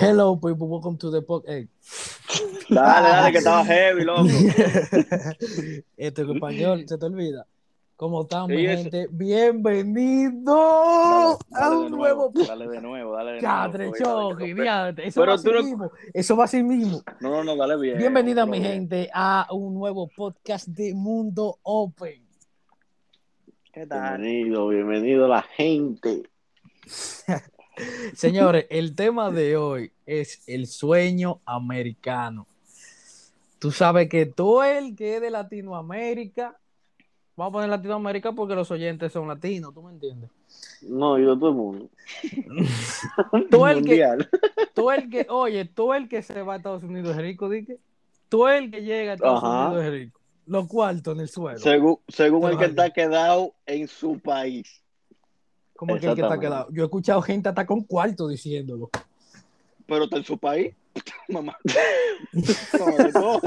Hello, people, welcome to the podcast. Dale, dale, que estaba heavy, loco. Este en español, ¿se te olvida? ¿Cómo están, mi Sí, gente? Bienvenido Dale, a un nuevo nuevo, dale de nuevo, dale de Cadre, nuevo. choque. Eso Pero va así no- mismo. Eso va así mismo. No, no, no, dale bien. Bienvenida, mi bien. gente, a un nuevo podcast de Mundo Open. ¿Qué tal? Bienvenido, bienvenido la gente. Señores, el tema de hoy es el sueño americano. Tú sabes que todo el que es de Latinoamérica, vamos a poner Latinoamérica porque los oyentes son latinos, ¿tú me entiendes? No, y de todo el mundo. Todo el que, todo el que, oye, todo el que se va a Estados Unidos es rico, dije. Todo el que llega a Estados Ajá. Unidos es rico. Los cuartos en el suelo. Según, según el que está quedado en su país. Como que el que está quedado. Yo he escuchado gente hasta con cuarto diciéndolo. Pero está en su país. Mamá. No.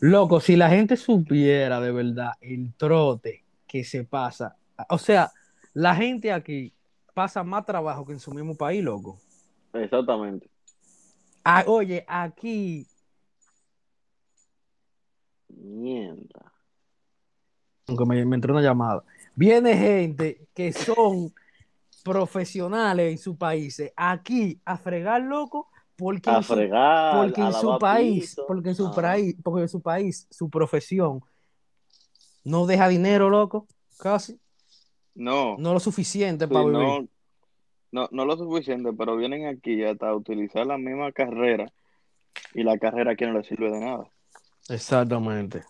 Loco, si la gente supiera de verdad el trote que se pasa, o sea, la gente aquí pasa más trabajo que en su mismo país, loco. Exactamente. Ah, oye, aquí, Mierda. aunque me, me entró una llamada, viene gente que son profesionales en sus países, aquí a fregar, loco, porque A en su, fregar. porque a en su país, piso. porque en su país, porque en su país, su profesión no deja dinero, loco, casi, No, no lo suficiente sí, para vivir. no, no, no lo suficiente, pero vienen aquí hasta a utilizar la misma carrera y la carrera aquí no les sirve de nada. Exactamente.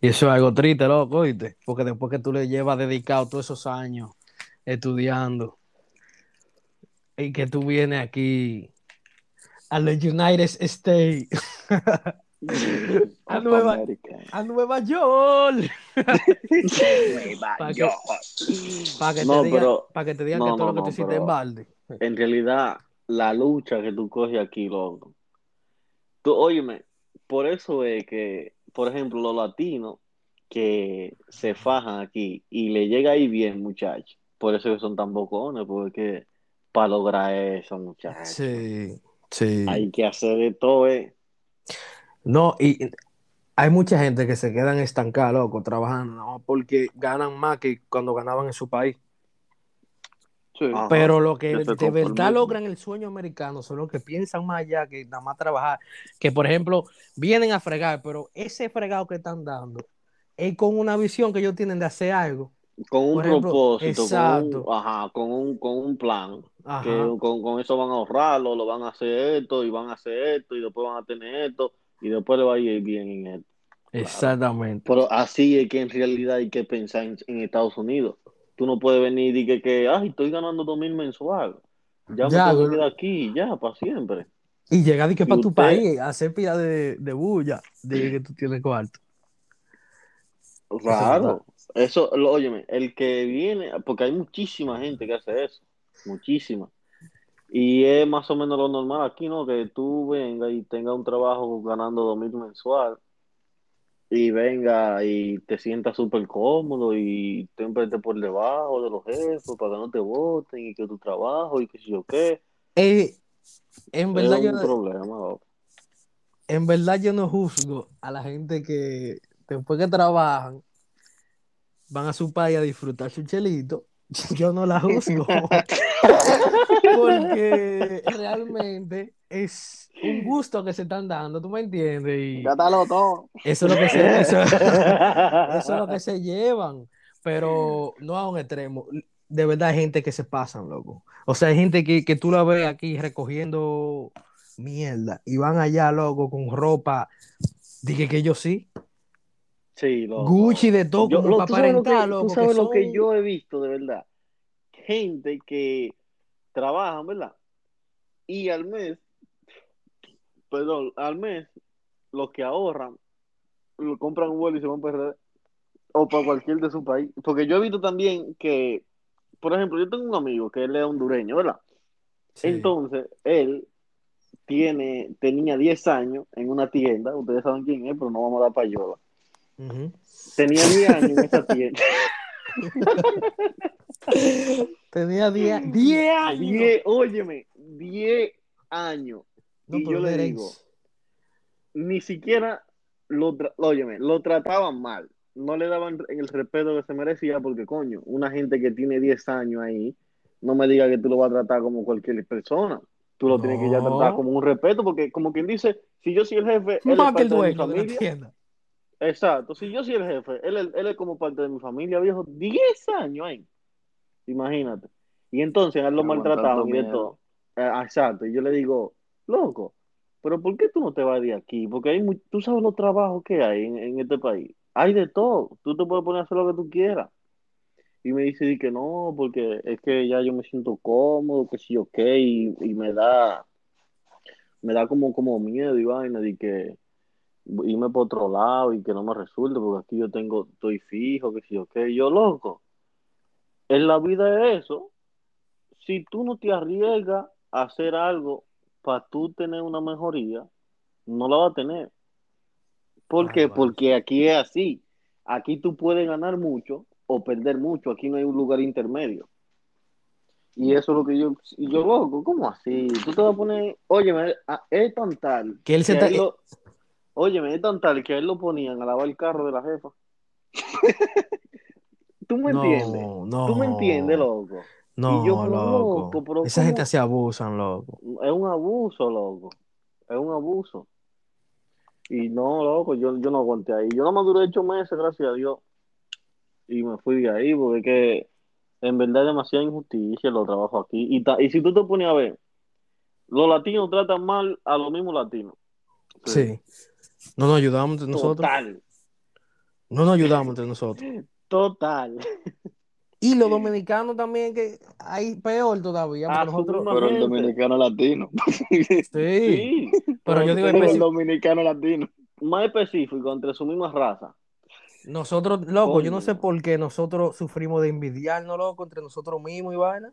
Y eso es algo triste, loco, ¿oíste? Porque después que tú le llevas dedicado todos esos años estudiando y que tú vienes aquí a los United States, a Nueva, a Nueva York, para que, pa' que No, te pa' que, te digan no, que todo no, lo que tú hiciste en balde. En realidad, la lucha que tú coges aquí, loco. Tú, óyeme, por eso es que, por ejemplo, los latinos que se fajan aquí y le llega ahí bien, muchachos. Por eso que son tan bocones, porque para lograr eso, muchachos, Sí, sí. hay que hacer de todo, eh. No, y hay mucha gente que se quedan estancados, loco, trabajando, ¿no? porque ganan más que cuando ganaban en su país. Sí. Pero lo que de verdad logran el sueño americano son los que piensan más allá que nada más trabajar. Que, por ejemplo, vienen a fregar, pero ese fregado que están dando es con una visión que ellos tienen de hacer algo. Con un ejemplo, propósito, exacto. con un, ajá, con un, con un plan. Ajá. que con, con eso van a ahorrarlo, lo van a hacer esto y van a hacer esto y después van a tener esto y después le va a ir bien en esto. Exactamente. Pero así es que en realidad hay que pensar en, en Estados Unidos. Tú no puedes venir y que, que ay, estoy ganando dos mil mensual. Ya me Ya, tengo güey. quedar aquí, ya, para siempre. Y llegar y que para tu país, hacer pila de, de bulla, de que tú tienes cuarto. Claro. Eso, lo, óyeme, el que viene, porque hay muchísima gente que hace eso, muchísima. Y es más o menos lo normal aquí, ¿no? Que tú venga y tenga un trabajo ganando dos mil mensual y venga y te sientas súper cómodo y siempre estés por debajo de los jefes para que no te voten y que tu trabajo y que si yo qué. Eh, en, verdad es yo, un problema. en verdad yo no juzgo a la gente que después que trabajan van a su país a disfrutar su chelito. Yo no la juzgo. Porque realmente es un gusto que se están dando, ¿tú me entiendes? Y todo. eso es lo que se, eso, eso es lo que se llevan, pero no a un extremo. De verdad hay gente que se pasan, loco. O sea, hay gente que, que tú la ves aquí recogiendo mierda y van allá, loco, con ropa. Dije que yo sí. Sí, loco. Gucci de todo, Yo- como lo- para tú sabes lo que- aparentar, tú loco. sabes que lo que yo he visto de verdad. Gente que trabajan, ¿verdad? Y al mes, perdón, al mes, los que ahorran, lo compran un vuelo y se van para o para cualquier de su país. Porque yo he visto también que, por ejemplo, yo tengo un amigo que él es hondureño, ¿verdad? Sí. Entonces, él tiene, tenía 10 años en una tienda, ustedes saben quién es, pero no vamos a dar payola. Ujú. Tenía 10 años en esa tienda. Tenía 10 10 años. Diez, óyeme, 10 años. No, y yo le digo, ni siquiera lo, óyeme, lo trataban mal. No le daban el respeto que se merecía porque, coño, una gente que tiene 10 años ahí, no me diga que tú lo vas a tratar como cualquier persona. Tú lo tienes que ya tratar como un respeto porque, como quien dice, si yo soy el jefe, él es el parte de mi dueño de la familia. Exacto, si yo soy el jefe, él, es- él es como parte de mi familia, viejo, 10 años ahí. Imagínate. Y entonces él lo tu y de miedo. todo. Eh, exacto, y yo le digo, loco, pero ¿por qué tú no te vas de aquí? Porque hay muy- tú sabes los trabajos que hay en, en este país. Hay de todo, tú te puedes poner a hacer lo que tú quieras. Y me dice di que no, porque es que ya yo me siento cómodo, que sí, ok, y, y me da, me da como, como miedo y vaina de que irme por otro lado y que no me resulte, porque aquí yo tengo, estoy fijo, que sí, ok, yo loco. En la vida es eso. Si tú no te arriesgas a hacer algo para tú tener una mejoría, no la vas a tener. ¿Por qué? Vale. Porque aquí es así. Aquí tú puedes ganar mucho o perder mucho. Aquí no hay un lugar intermedio. Y eso es lo que yo, y yo loco, ¿cómo así? Tú te vas a poner, a- es tan tal Que él se a está- él lo- óyeme, es tan tal que a él lo ponían a lavar el carro de la jefa. ¿Tú me No, entiendes? no. ¿Tú me entiendes, loco? No, Y yo, loco. loco, pero Esa ¿cómo? gente se abusan, loco. Es un abuso, loco. Es un abuso. Y no, loco, yo, yo no aguanté ahí. Yo no me duré ocho meses, gracias a Dios. Y me fui de ahí porque es que en verdad hay demasiada injusticia los trabajos aquí. Y, ta- y si tú te pones a ver, los latinos tratan mal a los mismos latinos. Sí. No nos ayudamos entre nosotros. Total, No nos ayudamos entre nosotros. total. Y los dominicanos también, que hay peor todavía. Ah, nosotros, Pero el dominicano latino. sí, Sí, pero yo digo el especi- dominicano latino. más específico, entre su misma raza. nosotros, loco, yo no sé por qué nosotros sufrimos de envidiarnos, loco, entre nosotros mismos y vaina.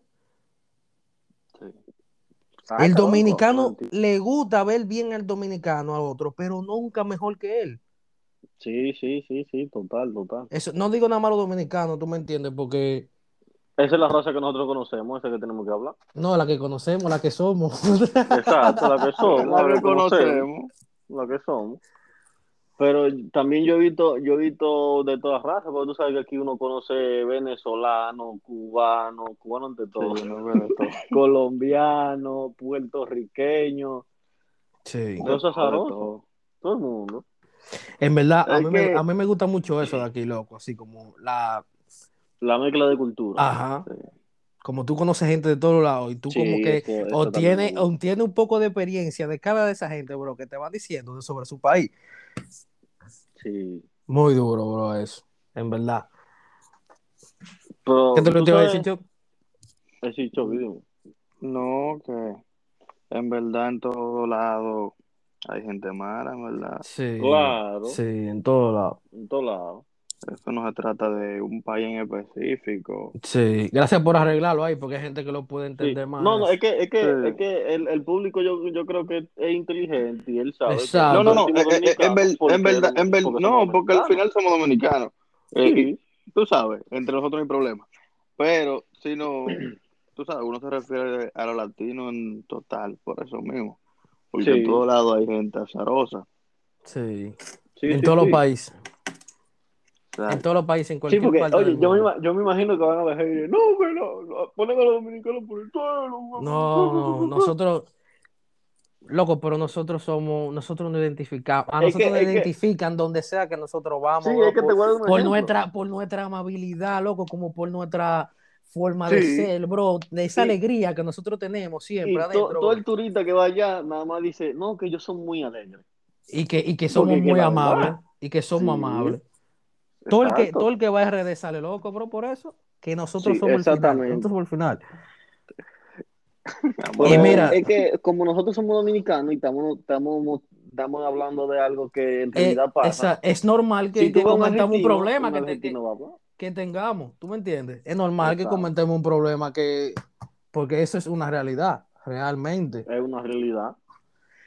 Saca, El dominicano no le gusta ver bien al dominicano a otro, pero nunca mejor que él. Sí, sí, sí, sí, total, total. Eso, no digo nada más los dominicanos, tú me entiendes, porque Esa es la raza que nosotros conocemos, esa que tenemos que hablar. no, la que conocemos, la que somos. Exacto, la que somos, La la que que conocemos, conocemos. la que somos. Pero también yo he visto, yo he visto de todas razas, porque tú sabes que aquí uno conoce venezolano, cubano, cubano ante todo, Sí, colombiano, puertorriqueño, Sí. Cosas todo. todo el mundo. En verdad, a mí, me, a mí me gusta mucho eso de aquí, loco, así como la, La mezcla de cultura. ajá, Sí. Como tú conoces gente de todos lados y tú Sí, como que eso- eso o o tienes un poco de experiencia de cada de esa gente, bro, que te van diciendo sobre su país. Sí. Muy duro, bro, eso, en verdad. Pero, ¿Qué te lo te iba a decir, yo? No, que en verdad en todo lado hay gente mala, en verdad. Sí, Claro. sí, en todos lados. En todos lados. Eso no se trata de un país en específico. Sí, gracias por arreglarlo ahí, porque hay gente que lo puede Sí. entender más. No, no, es que, es que, Sí. es que el, el público yo, yo creo que es inteligente y él sabe. que Exacto. No, no, no, eh, eh, en, verdad, en ver- porque no, porque al final somos dominicanos. Eh, Sí. y tú sabes, entre nosotros no hay problema. Pero si no, tú sabes, uno se refiere a los latinos en total, por eso mismo. Porque Sí. en todos lados hay gente azarosa. Sí, Sí, en sí, todos sí. los países, En todos los países, en Sí, cualquier porque, parte oye, del yo me, mundo. ima- yo me imagino que van a dejar y no, que no, no, ponen a los dominicanos por el suelo. No, no, nosotros, loco, pero nosotros somos, nosotros nos identificamos, a Es nosotros que- nos que- identifican donde sea que nosotros vamos, Sí, es que te por, por nuestra, por nuestra amabilidad, loco, como por nuestra forma de Sí. ser, bro, de esa Sí. alegría que nosotros tenemos Y siempre to- todo el turista que va allá nada más dice, no, que ellos son muy alegres. y que, y que somos Porque muy amables, y que somos Sí. amables. Todo el, que, todo el que va a RD sale loco, bro, por eso, que nosotros Sí, somos el final, exactamente. nosotros somos el final. Vamos Y a mira- es que como nosotros somos dominicanos y estamos, estamos, estamos hablando de algo que en Eh, realidad pasa. esa- es normal que, si que comentamos un problema que, te- a tengamos, ¿tú me entiendes? Es normal que comentemos un problema que, porque eso es una realidad, realmente. es una realidad.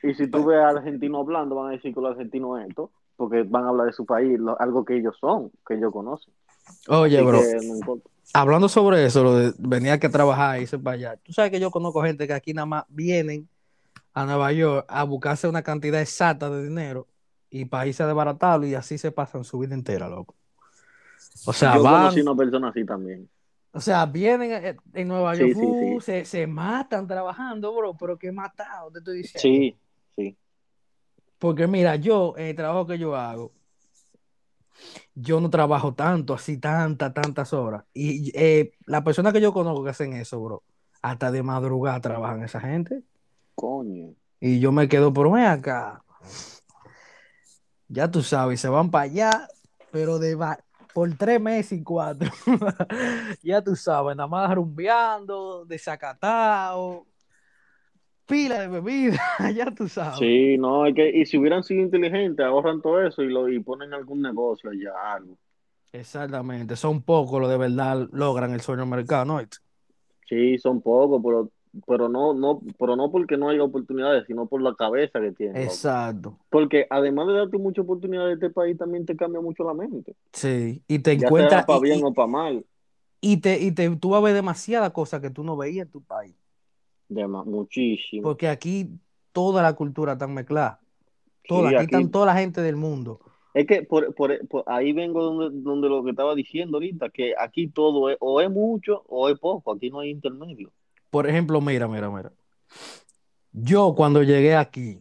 Y si tú ves al argentino hablando, van a decir que los argentinos es esto, porque van a hablar de su país, lo- algo que ellos son, que ellos conocen. Oye, Así bro, que no hablando sobre eso, lo de venir a trabajar y irse para allá. Tú sabes que yo conozco gente que aquí nada más vienen a Nueva York a buscarse una cantidad exacta de dinero y para irse a desbaratarlo y así se pasan su vida entera, loco. O sea, Yo van, conocí una persona así también. o sea, vienen eh, en Nueva Sí, York, sí, uh, sí. Se, se matan trabajando, bro, pero qué matado, te estoy diciendo. Sí, sí. Porque mira, yo, en el trabajo que yo hago, yo no trabajo tanto, así tantas, tantas horas. Y eh, las personas que yo conozco que hacen eso, bro, hasta de madrugada trabajan esa gente. Coño. Y yo me quedo por ven acá. Ya tú sabes, se van para allá, pero de va- por tres meses y cuatro. ya tú sabes, nada más rumbeando, desacatado, pila de bebida, ya tú sabes. Sí, no, es que, y si hubieran sido inteligentes, ahorran todo eso y lo y ponen algún negocio allá, algo. Exactamente, son pocos los de verdad logran el sueño mercado, ¿no? Sí, son pocos, pero, pero no, no, pero no porque no haya oportunidades, sino por la cabeza que tienen. loco. Exacto, Porque además de darte muchas oportunidades, este país también te cambia mucho la mente. sí. Y te encuentras, para bien y- o para mal. y te, y te, tú vas a ver demasiadas cosas que tú no veías en tu país. De muchísimo. Porque aquí toda la cultura está mezclada. Toda, Sí, aquí, aquí- están toda la gente del mundo. Es que por, por- por ahí vengo donde, donde lo que estaba diciendo ahorita, que aquí todo es, o es mucho o es poco, aquí no hay intermedio. Por ejemplo, mira, mira, mira. Yo cuando llegué aquí,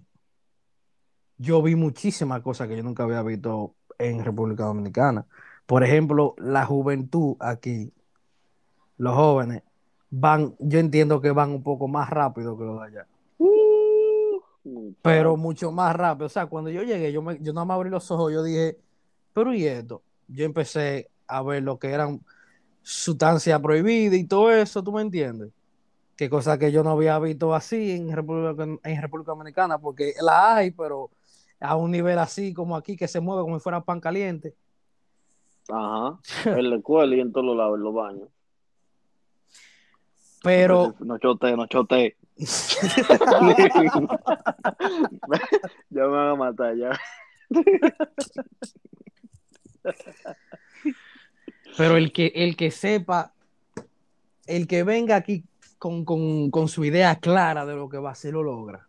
yo vi muchísimas cosas que yo nunca había visto en República Dominicana. Por ejemplo, la juventud aquí, los jóvenes, van, yo entiendo que van un poco más rápido que los de allá. Uh, pero mucho más rápido. O sea, cuando yo llegué, yo, me, yo nada más abrí los ojos, yo dije, pero ¿y esto? Yo empecé a ver lo que eran sustancias prohibidas y todo eso, ¿tú me entiendes? Que cosa que yo no había visto así en República, en República Dominicana, porque la hay, pero a un nivel así como aquí, que se mueve como si fuera pan caliente. Ajá, en la escuela y en todos los lados, en los baños. Pero, No chote, no chote. ya me van a matar, ya. pero el que, el que sepa, el que venga aquí con, con, con su idea clara de lo que va a hacer, lo logra.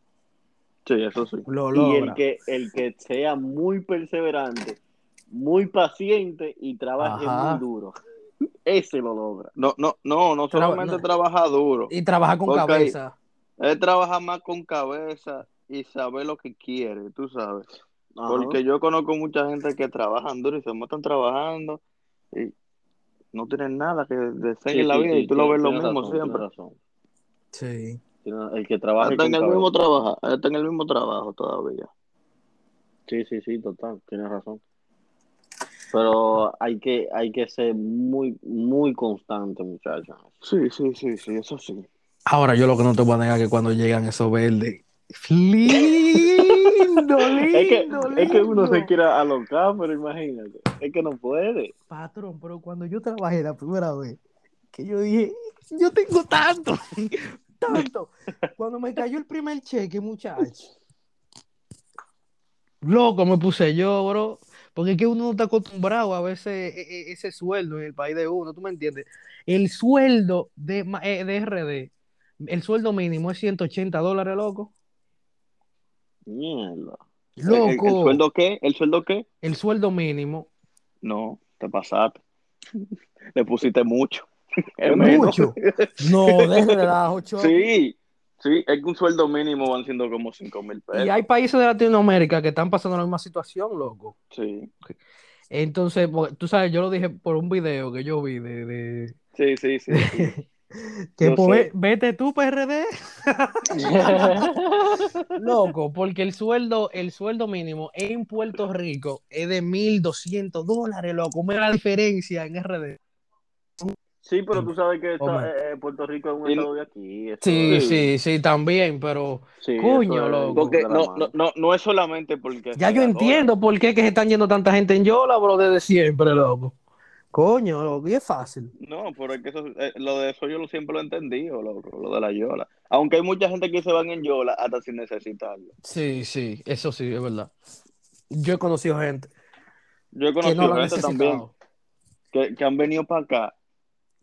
Sí, eso sí. Lo Y el que, el que sea muy perseverante, muy paciente y trabaje Ajá. muy duro, ese lo logra. No, no, no, no Traba- solamente no. trabaja duro. Y trabajar con cabeza. Él trabaja más con cabeza y sabe lo que quiere, tú sabes. Ajá. Porque yo conozco mucha gente que trabajan duro y se matan trabajando y no tienen nada que desear Sí, en la sí, vida sí, y tú lo ves lo mismo razón, siempre. razón. Sí. El que trabaje Está en el cabeza. mismo trabajo, está en el mismo trabajo todavía. Sí, sí, sí, total, tienes razón. Pero hay que, hay que ser muy, muy constante, muchachos. Sí, sí, sí, sí, eso sí. Ahora yo lo que no te voy a negar es que cuando llegan esos verdes. Lindo, lindo, Es que, es que uno se lindo. quiere alocar, pero imagínate, es que no puede. Patrón, pero cuando yo trabajé la primera vez, que yo dije, yo tengo tanto, tanto. Cuando me cayó el primer cheque, muchacho. Loco me puse yo, bro. Porque es que uno no está acostumbrado a veces e- e- ese sueldo en el país de uno, ¿tú me entiendes? El sueldo de, eh, de RD, el sueldo mínimo es 180 dólares, loco. Mierda. ¿El, el- el Loco, sueldo qué? ¿El sueldo qué? el sueldo mínimo No, te pasaste. Le pusiste mucho. es mucho. No, las ocho. Sí, sí, es que un sueldo mínimo van siendo como 5 mil pesos. Y hay países de Latinoamérica que están pasando la misma situación, loco. Sí, Entonces, tú sabes, yo lo dije por un video que yo vi de, de- sí, sí, sí. sí. que pues, vete tú, PRD, loco, porque el sueldo, el sueldo mínimo en Puerto Rico es de 1.200 dólares, loco. Mira la diferencia en RD. Sí, pero tú sabes que eh, eh, Puerto Rico es un estado de aquí. Sí, sí, sí, también, pero sí, Coño, es loco. Porque no, no, no, no es solamente porque... ya yo entiendo por qué que se están yendo tanta gente en Yola, bro, desde siempre, loco. Coño, loco, y es fácil. No, pero es que eso, eh, lo de eso yo lo- siempre lo he entendido, lo, lo de la Yola. Aunque hay mucha gente que se van en Yola hasta sin necesitarlo. Sí, sí, eso sí, es verdad. Yo he conocido gente Yo he que conocido han gente también. que, que han venido para acá,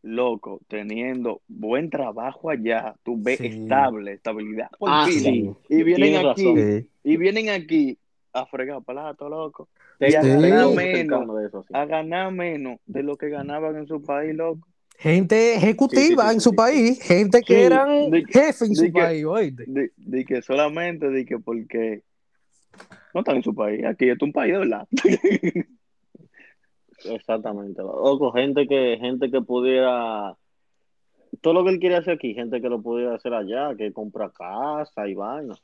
loco, teniendo buen trabajo allá, tú ves Sí. estable, estabilidad por Ah, sí. y vienen Tienes aquí, razón. Y vienen aquí a fregar plato, loco, Te- a ganar menos, de eso, sí. a ganar menos de lo que ganaban en su país, loco. Gente ejecutiva Sí, sí, sí, en su sí. país, gente que Sí, eran de- jefes en de su que- país, oíste. De, de que solamente, de que porque no están en su país, aquí es un país, de ¿verdad? Exactamente. Ojo, gente que, gente que pudiera, todo lo que él quiere hacer aquí, gente que lo pudiera hacer allá, que compra casa y vaina.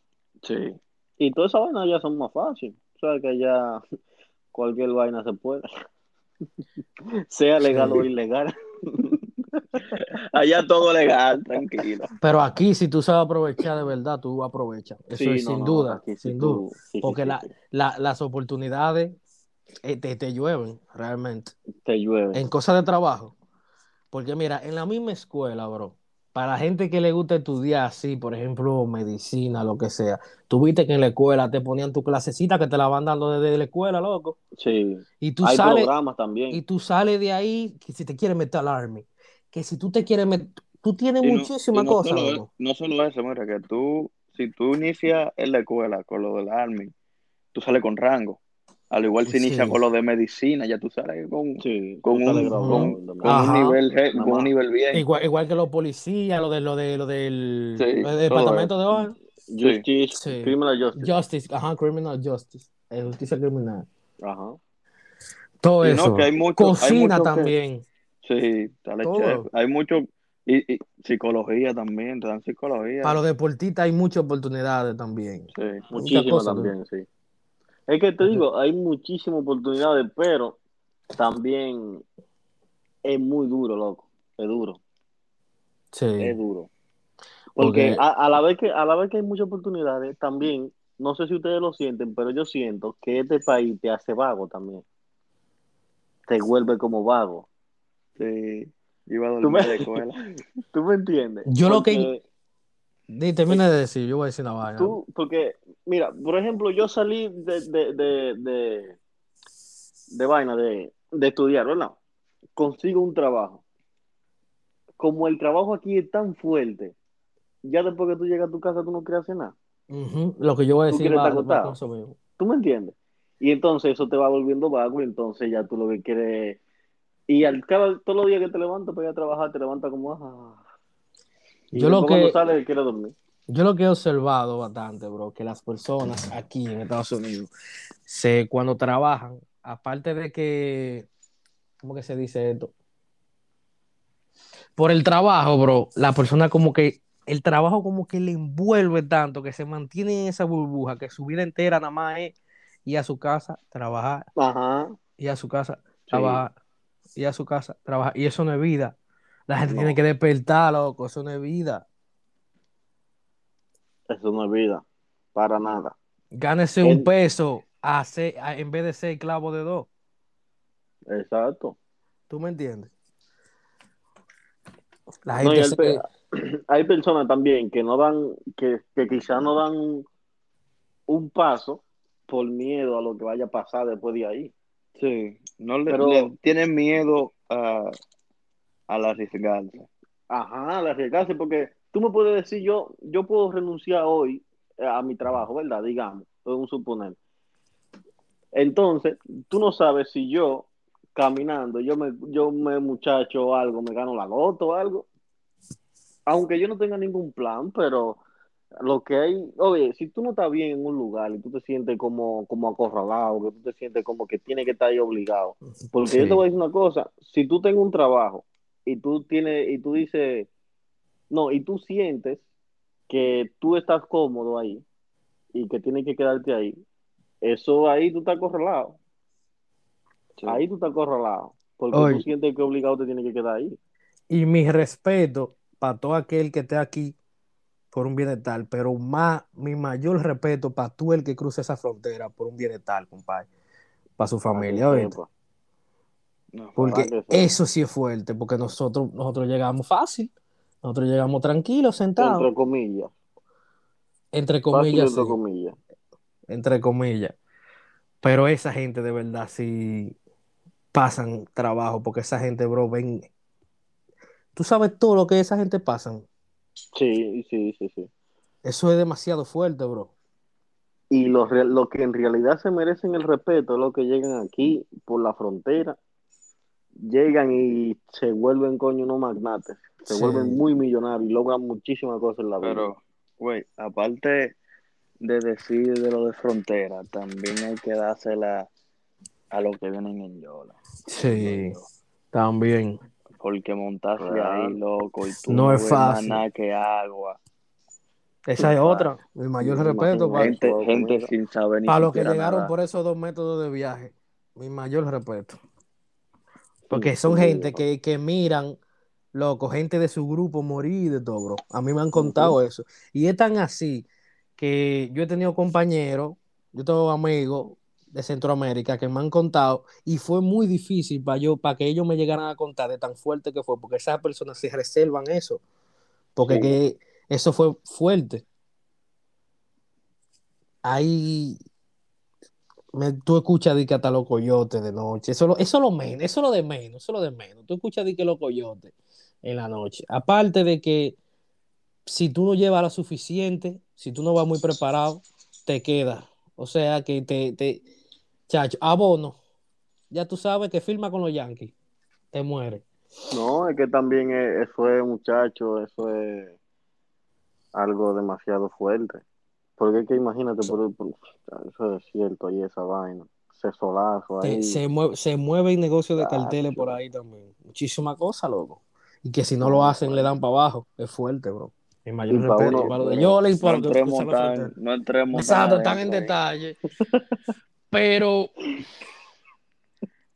Sí. Y toda esa vaina ya son más fácil. O sea que ya cualquier vaina se puede. sea legal Sí. o ilegal. Allá todo legal, tranquilo. Pero aquí, si tú sabes aprovechar de verdad, tú aprovechas. Eso Sí, es no, sin no, duda, sin tú- duda. sí, Porque sí, la- sí. la- las oportunidades eh, te, te llueven realmente. te llueve. En cosas de trabajo. Porque mira, en la misma escuela, bro, para la gente que le gusta estudiar así, por ejemplo, medicina, lo que sea, tú viste que en la escuela te ponían tu clasecita que te la van dando desde la escuela, loco. Sí. Y tú Hay sales, programas también. y tú sales de ahí, que si te quieres meter al Army, que si tú te quieres meter, tú tienes no- muchísimas no cosas, solo, loco. no solo eso, mira, que tú, si tú inicias en la escuela con lo del Army, tú sales con rango. Al igual si Sí. inicias con lo de medicina, ya tú sales con, Sí, con un- con- un nivel, con un nivel bien. Igual, igual que los policías, lo de lo de lo del, Sí, lo del todo departamento de hogar. Justice, Sí. Criminal Justice. Justice, ajá, criminal justice, eh, justicia criminal. Ajá. Todo Y no, eso. que hay mucho- hay Cocina mucho que- también. Sí, dale Todo. chef. Hay mucho, y, y psicología también, te dan psicología. Para los deportistas hay muchas oportunidades también. Sí. Muchísimas también, sí. Es que te digo, hay muchísimas oportunidades, pero también es muy duro, loco. Es duro, Sí. es duro. Porque Porque- a, a la vez que a la vez que hay muchas oportunidades, también, no sé si ustedes lo sienten, pero yo siento que este país te hace vago también. Te vuelve como vago. Sí. Iba a Tú dormir me- en la escuela. ¿Tú me entiendes? Yo lo que- Di, termina de decir, yo voy a decir una vaina. Tú, porque, mira, por ejemplo, yo salí de, de, de, de, de vaina de, de estudiar, ¿verdad? Consigo un trabajo. Como el trabajo aquí es tan fuerte, ya después que tú llegas a tu casa tú no quieres hacer nada. Ujú, Lo que yo voy a ¿Tú decir va, va. ¿Tú me entiendes? Y entonces eso te va volviendo vago y entonces ya tú lo que quieres... Y al cada, todos los días que te levantas para ir a trabajar, te levantas como... Ah. Yo lo que- dormir. Yo lo que he observado bastante, bro, que las personas aquí en Estados Unidos, se, cuando trabajan, aparte de que, ¿cómo que se dice esto? Por el trabajo, bro, la persona como que, el trabajo como que le envuelve tanto, que se mantiene en esa burbuja, que su vida entera nada más es ir a su casa, trabajar, Ajá. ir a su casa, Sí. trabajar, ir a su casa, trabajar. Y eso no es vida. La gente No. tiene que despertar, loco, eso no es vida. Eso no es vida. Para nada. Gánese El- un peso a ser- a- en vez de ser clavo de dos. Exacto. ¿Tú me entiendes? La No, y gente el se- pe- hay personas también que no dan, que, que quizás no dan un paso por miedo a lo que vaya a pasar después de ahí. Sí. No le, Pero- le tienen miedo a, a la arriesgarse. Ajá, la arriesgarse, porque tú me puedes decir, yo, yo puedo renunciar hoy eh, a mi trabajo, ¿verdad? Digamos, un suponer. Entonces, tú no sabes si yo, caminando, yo me, yo me muchacho o algo, me gano la loto o algo. Aunque yo no tenga ningún plan, pero lo que hay, oye, si tú no estás bien en un lugar y tú te sientes como, como acorralado, que tú te sientes como que tienes que estar ahí obligado. Porque Sí. yo te voy a decir una cosa, si tú tienes un trabajo y tú tienes, y tú dices, no, y tú sientes que tú estás cómodo ahí y que tienes que quedarte ahí, eso ahí tú estás acorralado. Sí. Ahí tú estás acorralado. Porque Oye. tú sientes que obligado te tienes que quedar ahí. Y mi respeto para todo aquel que esté aquí por un bienestar, pero más, mi mayor respeto para tú el que cruce esa frontera por un bienestar, compadre, para su familia, sepa. No, Porque eso sí es fuerte, porque nosotros, nosotros llegamos fácil, nosotros llegamos tranquilos, sentados, Entre comillas. entre Fácil comillas, entre comillas. entre comillas. Pero esa gente de verdad sí, pasan trabajo, porque esa gente, bro, ven. Tú sabes todo lo que esa gente pasan. Sí, sí, sí, sí. Eso es demasiado fuerte, bro. Y lo que en realidad se merecen el respeto es lo que llegan aquí por la frontera, llegan y se vuelven coño unos magnates, se Sí. vuelven muy millonarios y logran muchísimas cosas en la vida. Pero, güey, aparte de decir de lo de frontera, también hay que dársela a los que vienen en Yola. Sí, también. Porque montarse Claro. ahí, loco, y tú No es fácil. nada que agua. Esa es otra. El mayor respeto para. Gente, gente sin saber ni para los que llegaron por esos dos métodos de viaje. Mi mayor respeto. Porque son gente que, que miran, loco, gente de su grupo morir de todo, bro. A mí me han contado eso. Y es tan así que yo he tenido compañeros, yo tengo amigos de Centroamérica que me han contado y fue muy difícil para yo, para que ellos me llegaran a contar de tan fuerte que fue, porque esas personas se reservan eso, porque Sí. que eso fue fuerte. Ahí me- tú escuchas de que hasta los coyotes de noche, eso, lo- eso es lo menos, eso es lo de menos, eso es lo de menos. Tú escuchas de que los coyotes en la noche. Aparte de que si tú no llevas lo suficiente, si tú no vas muy preparado, te quedas. O sea que te, te, chacho, abono. Ya tú sabes que firma con los Yankees, te muere. No, es que también es- eso es, muchacho, eso es algo demasiado fuerte. Porque es que imagínate, por, por- eso es cierto, ahí esa vaina, ese solazo ahí. se, mueve, se mueve el negocio de carteles por ahí también. Muchísimas cosas, loco. Y que si no lo hacen, le dan para abajo. Es fuerte, bro. Mi mayor Y pa' respeto uno- para lo de Pero Yola y no para que entremos tan, no entremos Exacto, tan están en detalle. Pero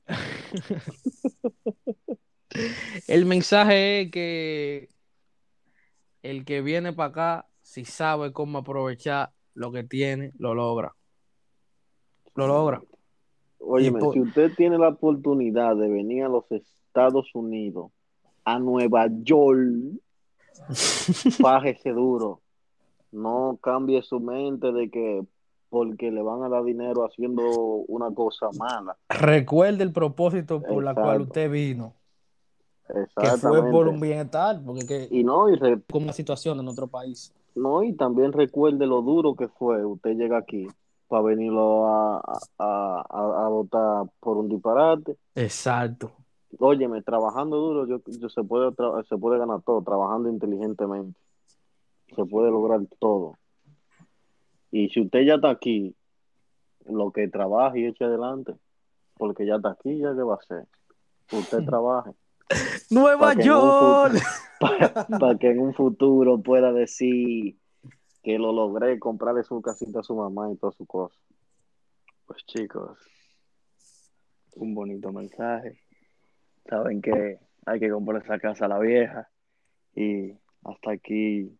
el mensaje es que el que viene para acá, si sabe cómo aprovechar lo que tiene, lo logra. Lo logra. Por- si usted tiene la oportunidad de venir a los Estados Unidos, a Nueva York, fájese duro. No cambie su mente de que porque le van a dar dinero haciendo una cosa mala. Recuerde el propósito por la cual usted vino, que fue por un bienestar, porque que, Y no, y re- como una situación en otro país. No, y también recuerde lo duro que fue usted llega aquí para venirlo a, a, a, a votar por un disparate. Exacto. Óyeme, trabajando duro yo, yo se puede se puede ganar todo, trabajando inteligentemente. Se puede lograr todo. Y si usted ya está aquí, lo que trabaje y eche adelante, porque ya está aquí, ya qué va a hacer. Usted trabaje Nueva que York. para que en un futuro pueda decir que lo logré comprarle su casita a su mamá y todas sus cosas. Pues chicos, un bonito mensaje. Saben que hay que comprar esa casa a la vieja. Y hasta aquí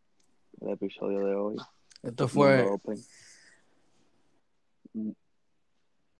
el episodio de hoy. Esto fue.